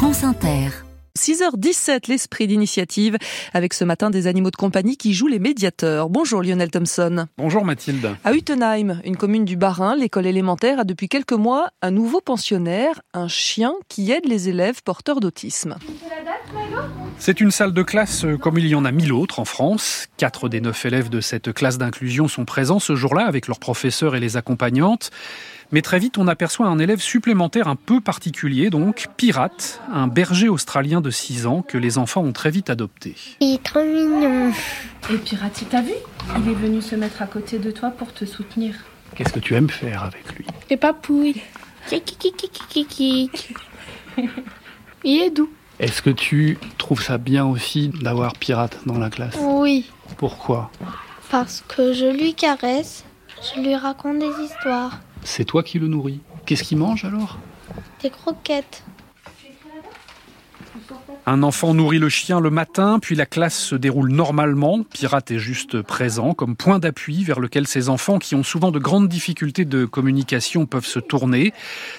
France Inter. 6h17, l'esprit d'initiative, avec ce matin des animaux de compagnie qui jouent les médiateurs. Bonjour Lionel Thompson. Bonjour Mathilde. À Utenheim, une commune du Bas-Rhin, l'école élémentaire a depuis quelques mois un nouveau pensionnaire, un chien qui aide les élèves porteurs d'autisme. C'est une salle de classe comme il y en a mille autres en France. Quatre des neuf élèves de cette classe d'inclusion sont présents ce jour-là avec leurs professeurs et les accompagnantes. Mais très vite, on aperçoit un élève supplémentaire un peu particulier, donc Pirate, un berger australien de 6 ans que les enfants ont très vite adopté. Il est trop mignon. Et Pirate, t'as vu? Il est venu se mettre à côté de toi pour te soutenir. Qu'est-ce que tu aimes faire avec lui? Les papouilles. Il est doux. Est-ce que tu trouves ça bien aussi d'avoir Pirate dans la classe? Oui, Pourquoi? Parce que je lui caresse, je lui raconte des histoires, C'est toi qui le nourris. Qu'est-ce qu'il mange alors? Des croquettes. Un enfant nourrit le chien le matin, puis la classe se déroule normalement. Pirate est juste présent comme point d'appui vers lequel ces enfants, qui ont souvent de grandes difficultés de communication, peuvent se tourner.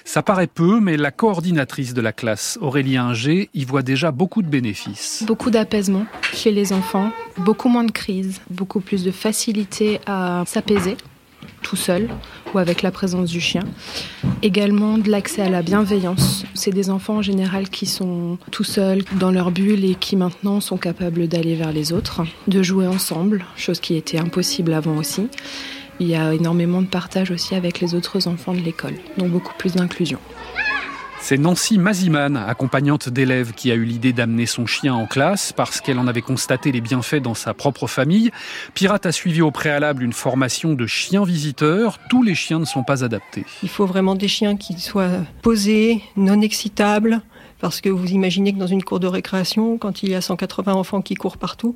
Ça paraît peu, mais la coordinatrice de la classe, Aurélie Inger, y voit déjà beaucoup de bénéfices. Beaucoup d'apaisement chez les enfants, beaucoup moins de crises, beaucoup plus de facilité à s'apaiser tout seul ou avec la présence du chien. Également de l'accès à la bienveillance. C'est des enfants en général qui sont tout seuls dans leur bulle et qui maintenant sont capables d'aller vers les autres, de jouer ensemble, chose qui était impossible avant aussi. Il y a énormément de partage aussi avec les autres enfants de l'école, donc beaucoup plus d'inclusion. C'est Nancy Maziman, accompagnante d'élèves, qui a eu l'idée d'amener son chien en classe parce qu'elle en avait constaté les bienfaits dans sa propre famille. Pirate a suivi au préalable une formation de chien visiteur. Tous les chiens ne sont pas adaptés. Il faut vraiment des chiens qui soient posés, non excitables, parce que vous imaginez que dans une cour de récréation, quand il y a 180 enfants qui courent partout,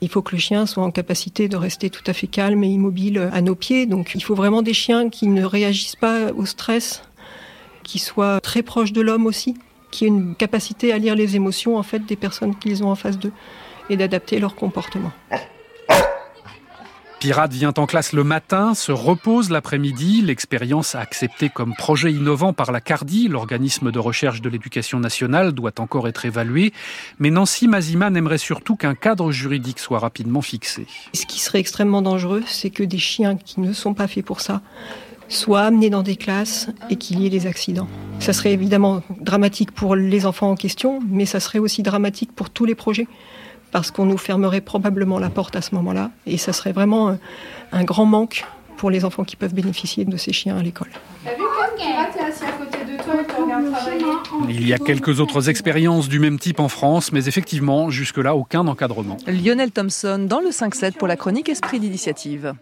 il faut que le chien soit en capacité de rester tout à fait calme et immobile à nos pieds. Donc il faut vraiment des chiens qui ne réagissent pas au stress, qui soient très proches de l'homme aussi, qui aient une capacité à lire les émotions en fait des personnes qu'ils ont en face d'eux et d'adapter leur comportement. Pirate vient en classe le matin, se repose l'après-midi. L'expérience acceptée comme projet innovant par la CARDI, l'organisme de recherche de l'éducation nationale, doit encore être évaluée. Mais Nancy Maziman aimerait surtout qu'un cadre juridique soit rapidement fixé. Ce qui serait extrêmement dangereux, c'est que des chiens qui ne sont pas faits pour ça soient amenés dans des classes et qu'il y ait des accidents. Ça serait évidemment dramatique pour les enfants en question, mais ça serait aussi dramatique pour tous les projets, parce qu'on nous fermerait probablement la porte à ce moment-là, et ça serait vraiment un, un grand manque pour les enfants qui peuvent bénéficier de ces chiens à l'école. Il y a quelques autres expériences du même type en France, mais effectivement, jusque-là, aucun encadrement. Lionel Thompson dans le 5-7 pour la chronique Esprit d'initiative.